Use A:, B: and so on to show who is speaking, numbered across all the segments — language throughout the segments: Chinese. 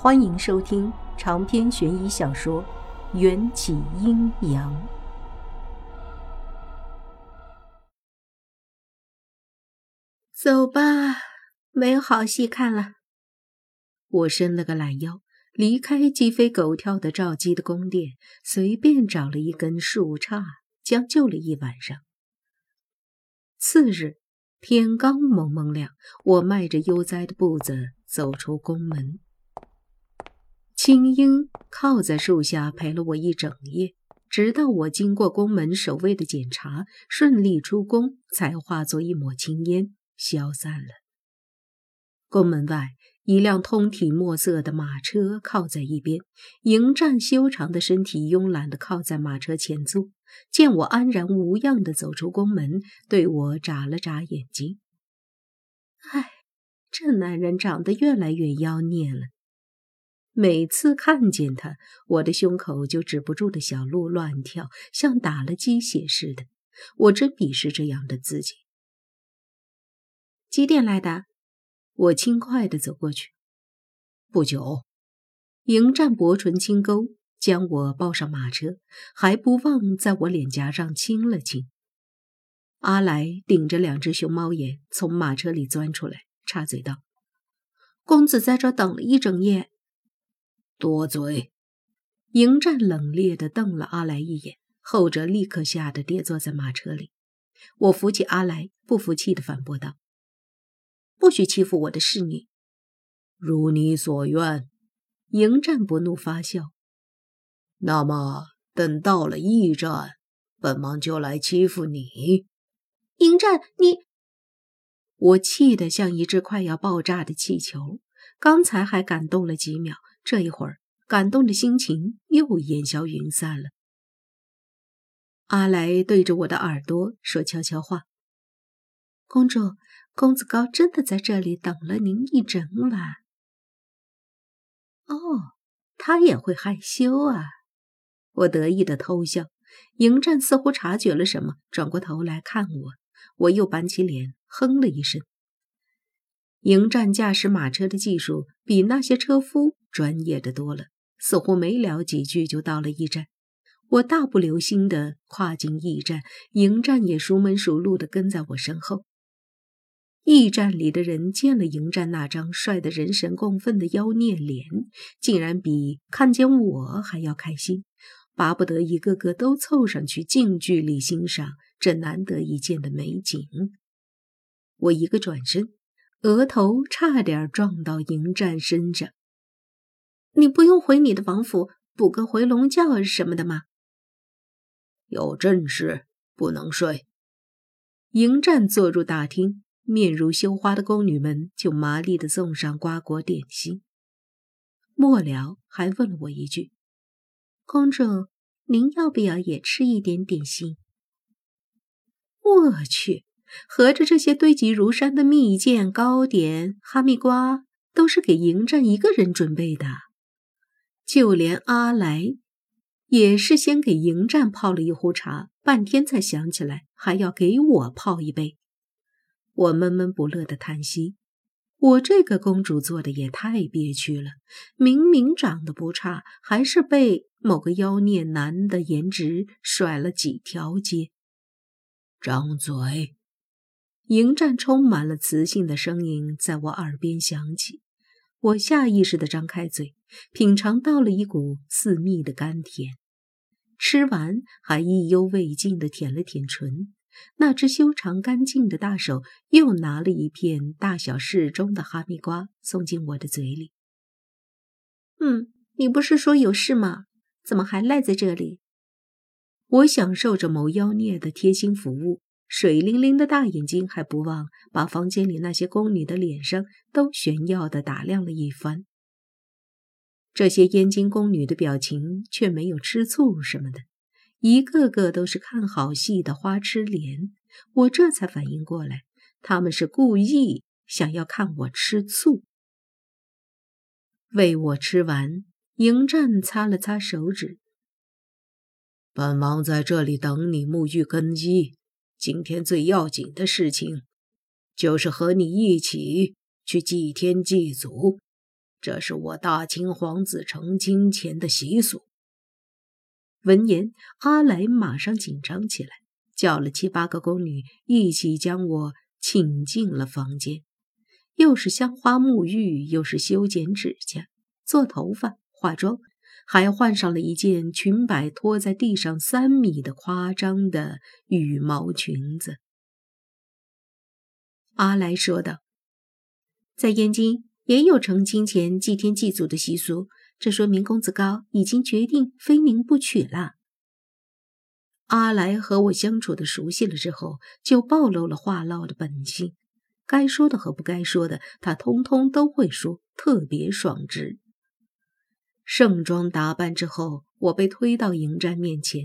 A: 欢迎收听长篇悬疑小说《缘起阴阳》。
B: 走吧，没有好戏看了。
A: 我伸了个懒腰，离开鸡飞狗跳的赵姬的宫殿，随便找了一根树杈，将就了一晚上。次日天刚蒙蒙亮，我迈着悠哉的步子走出宫门。青樱靠在树下陪了我一整夜，直到我经过宫门守卫的检查，顺利出宫，才化作一抹青烟消散了。宫门外，一辆通体墨色的马车靠在一边，迎战修长的身体慵懒地靠在马车前座，见我安然无恙地走出宫门，对我眨了眨眼睛。唉，这男人长得越来越妖孽了。每次看见他，我的胸口就止不住的小鹿乱跳，像打了鸡血似的。我真鄙视这样的自己。
B: 几点来的？
A: 我轻快地走过去。不久，迎战薄唇轻勾，将我抱上马车，还不忘在我脸颊上亲了亲。阿来顶着两只熊猫眼从马车里钻出来，插嘴道：“
B: 公子在这等了一整夜。”
C: 多嘴！
A: 迎战冷冽的瞪了阿来一眼，后者立刻吓得跌坐在马车里。我扶起阿来，不服气地反驳道：“不许欺负我的侍女。”
C: 如你所愿。
A: 迎战不怒发笑。
C: 那么等到了驿站，本王就来欺负你。
B: 迎战，你！
A: 我气得像一只快要爆炸的气球。刚才还感动了几秒。这一会儿，感动的心情又烟消云散了。阿来对着我的耳朵说悄悄话：“公主，公子高真的在这里等了您一整晚。”哦，他也会害羞啊！我得意的偷笑。迎战似乎察觉了什么，转过头来看我，我又板起脸哼了一声。迎战驾驶马车的技术比那些车夫。专业的多了，似乎没聊几句就到了驿站。我大步流星地跨进驿站，迎战也熟门熟路地跟在我身后。驿站里的人见了迎战那张帅得人神共愤的妖孽脸，竟然比看见我还要开心，巴不得一个个都凑上去近距离欣赏这难得一见的美景。我一个转身，额头差点撞到迎战身上。
B: 你不用回你的王府补个回笼觉什么的吗？
C: 有正事不能睡。
A: 迎战坐入大厅，面如羞花的宫女们就麻利地送上瓜果点心。末了还问了我一句：“公主，您要不要也吃一点点心？”我去，合着这些堆积如山的蜜饯、糕点、哈密瓜都是给迎战一个人准备的。就连阿来，也是先给迎战泡了一壶茶，半天才想起来还要给我泡一杯。我闷闷不乐的叹息：我这个公主做的也太憋屈了，明明长得不差，还是被某个妖孽男的颜值甩了几条街。
C: 张嘴！
A: 迎战充满了磁性的声音在我耳边响起。我下意识地张开嘴，品尝到了一股似蜜的甘甜。吃完，还意犹未尽地舔了舔唇。那只修长干净的大手又拿了一片大小适中的哈密瓜送进我的嘴里。
B: 嗯，你不是说有事吗？怎么还赖在这里？
A: 我享受着某妖孽的贴心服务。水灵灵的大眼睛还不忘把房间里那些宫女的脸上都炫耀地打量了一番。这些燕京宫女的表情却没有吃醋什么的，一个个都是看好戏的花痴脸。我这才反应过来，他们是故意想要看我吃醋。喂我吃完，迎战擦了擦手指：“
C: 本王在这里等你沐浴更衣。”今天最要紧的事情，就是和你一起去祭天祭祖。这是我大清皇子成亲前的习俗。
A: 闻言，阿来马上紧张起来，叫了七八个宫女一起将我请进了房间。又是香花沐浴，又是修剪指甲、做头发、化妆，还换上了一件裙摆拖在地上三米的夸张的羽毛裙子。阿来说道：“
B: 在燕京。”也有成亲前祭天祭祖的习俗，这说明公子高已经决定非您不娶了。
A: 阿来和我相处的熟悉了之后，就暴露了话唠的本性，该说的和不该说的，他通通都会说，特别爽直。盛装打扮之后，我被推到迎战面前，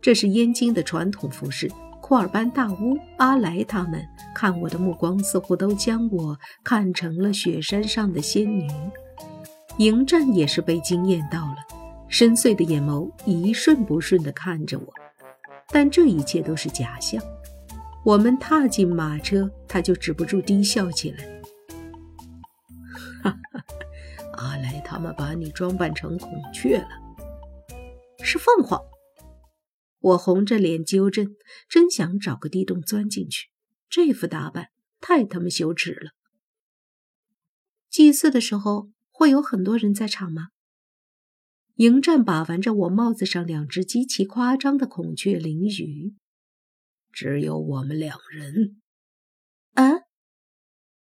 A: 这是燕京的传统服饰。库尔班大巫、阿莱他们看我的目光，似乎都将我看成了雪山上的仙女。迎战也是被惊艳到了，深邃的眼眸一瞬不瞬地看着我。但这一切都是假象。我们踏进马车，他就止不住低笑起来。哈哈，阿来他们把你装扮成孔雀了，
B: 是凤凰。
A: 我红着脸纠正，真想找个地洞钻进去。这副打扮太他妈羞耻了。
B: 祭祀的时候会有很多人在场吗？
A: 迎战把玩着我帽子上两只极其夸张的孔雀翎羽，只有我们两人。
B: 啊！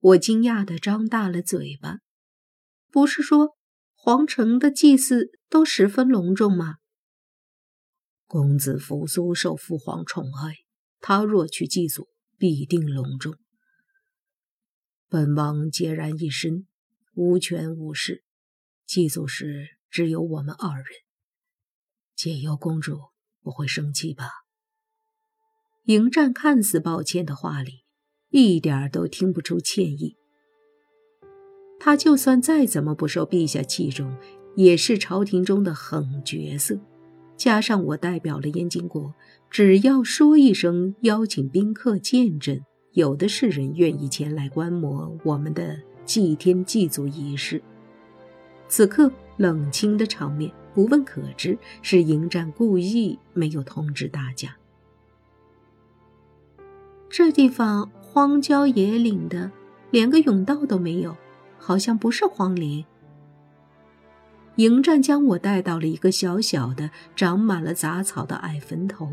A: 我惊讶的张大了嘴巴。不是说皇城的祭祀都十分隆重吗？公子扶苏受父皇宠爱，他若去祭祖，必定隆重。本王孑然一身，无权无势，祭祖时只有我们二人。解忧公主不会生气吧？迎战看似抱歉的话里，一点都听不出歉意。他就算再怎么不受陛下器重，也是朝廷中的狠角色。加上我代表了燕京国，只要说一声邀请宾客见证，有的是人愿意前来观摩我们的祭天祭祖仪式。此刻冷清的场面，不问可知是迎战故意没有通知大家。
B: 这地方荒郊野岭的，连个甬道都没有，好像不是荒林。
A: 迎战将我带到了一个小小的、长满了杂草的矮坟头。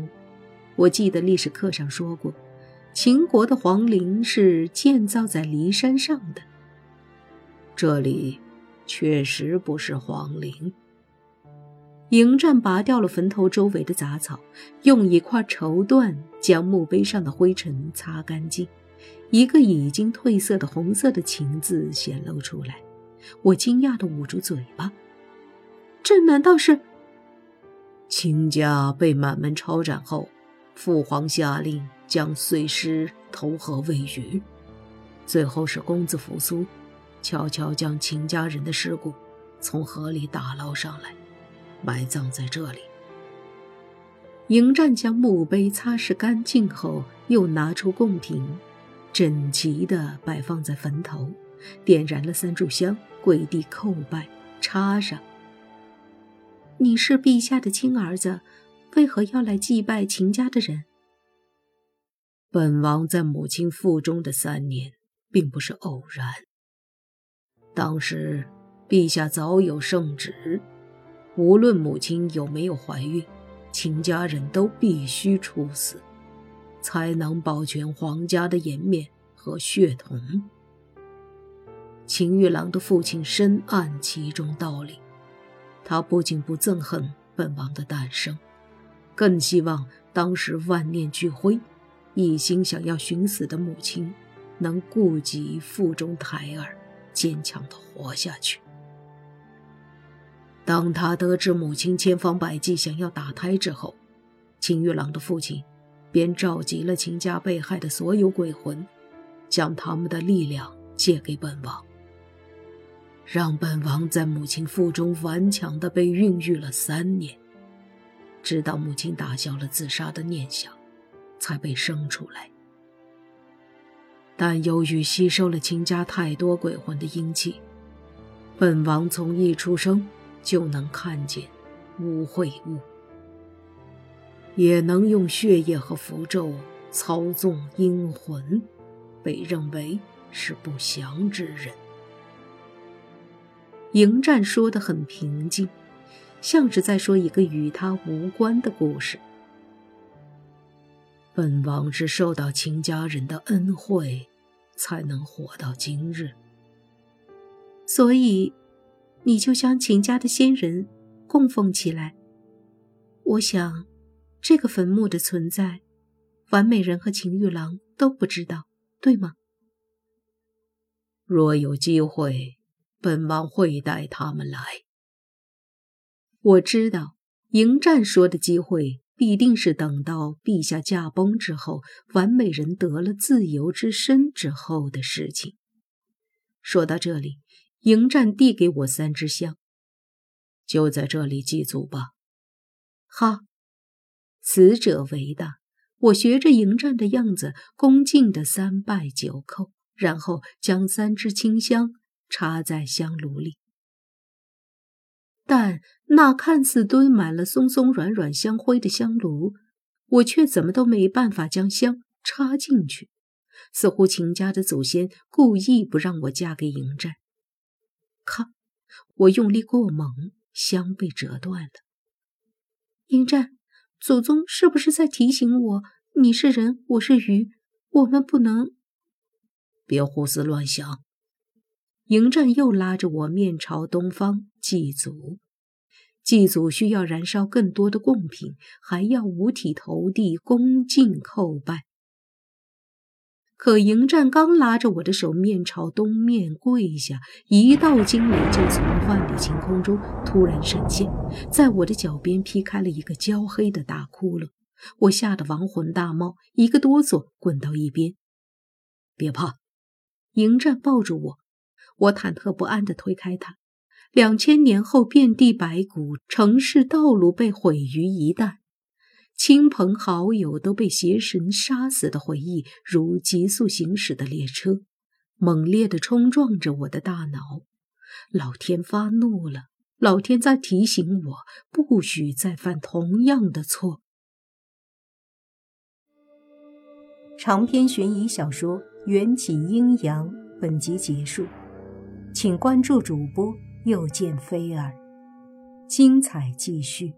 A: 我记得历史课上说过，秦国的皇陵是建造在骊山上的。这里确实不是皇陵。迎战拔掉了坟头周围的杂草，用一块绸缎将墓碑上的灰尘擦干净，一个已经褪色的红色的“秦”字显露出来。我惊讶的捂住嘴巴。
B: 这难道是
C: 秦家被满门抄斩后，父皇下令将碎尸投河喂鱼，最后是公子扶苏悄悄将秦家人的尸骨从河里打捞上来，埋葬在这里。
A: 迎战将墓碑擦拭干净后，又拿出贡品，整齐地摆放在坟头，点燃了三炷香，跪地叩拜，插上。
B: 你是陛下的亲儿子，为何要来祭拜秦家的人？
C: 本王在母亲腹中的三年，并不是偶然。当时陛下早有圣旨，无论母亲有没有怀孕，秦家人都必须处死，才能保全皇家的颜面和血统。秦玉郎的父亲深谙其中道理。他不仅不憎恨本王的诞生，更希望当时万念俱灰、一心想要寻死的母亲能顾及腹中胎儿，坚强的活下去。当他得知母亲千方百计想要打胎之后，秦玉郎的父亲便召集了秦家被害的所有鬼魂，将他们的力量借给本王。让本王在母亲腹中顽强地被孕育了三年，直到母亲打消了自杀的念想，才被生出来。但由于吸收了秦家太多鬼魂的阴气，本王从一出生就能看见污秽物，也能用血液和符咒操纵阴魂，被认为是不祥之人。
A: 迎战说得很平静，像是在说一个与他无关的故事。
C: 本王是受到秦家人的恩惠，才能活到今日。
B: 所以，你就将秦家的先人供奉起来。我想，这个坟墓的存在，完美人和秦玉郎都不知道，对吗？
C: 若有机会。本王会带他们来。
A: 我知道，迎战说的机会必定是等到陛下驾崩之后，完美人得了自由之身之后的事情。说到这里，迎战递给我三支香，
C: 就在这里祭祖吧。
A: 好，死者为大。我学着迎战的样子，恭敬的三拜九叩，然后将三支清香。插在香炉里，但那看似堆满了松松软软香灰的香炉，我却怎么都没办法将香插进去。似乎秦家的祖先故意不让我嫁给迎战。咔！我用力过猛，香被折断了。
B: 迎战，祖宗是不是在提醒我，你是人，我是鱼，我们不能……
C: 别胡思乱想。
A: 迎战又拉着我面朝东方祭祖，祭祖需要燃烧更多的贡品，还要五体投地恭敬叩拜。可迎战刚拉着我的手面朝东面跪下，一道惊雷就从万里晴空中突然闪现，在我的脚边劈开了一个焦黑的大窟窿，我吓得亡魂大冒，一个哆嗦滚到一边。
C: 别怕，
A: 迎战抱住我。我忐忑不安地推开他。两千年后，遍地白骨，城市道路被毁于一旦，亲朋好友都被邪神杀死的回忆，如急速行驶的列车，猛烈地冲撞着我的大脑。老天发怒了，老天在提醒我，不许再犯同样的错。长篇悬疑小说《缘起阴阳》，本集结束。请关注主播，又见菲儿，精彩继续。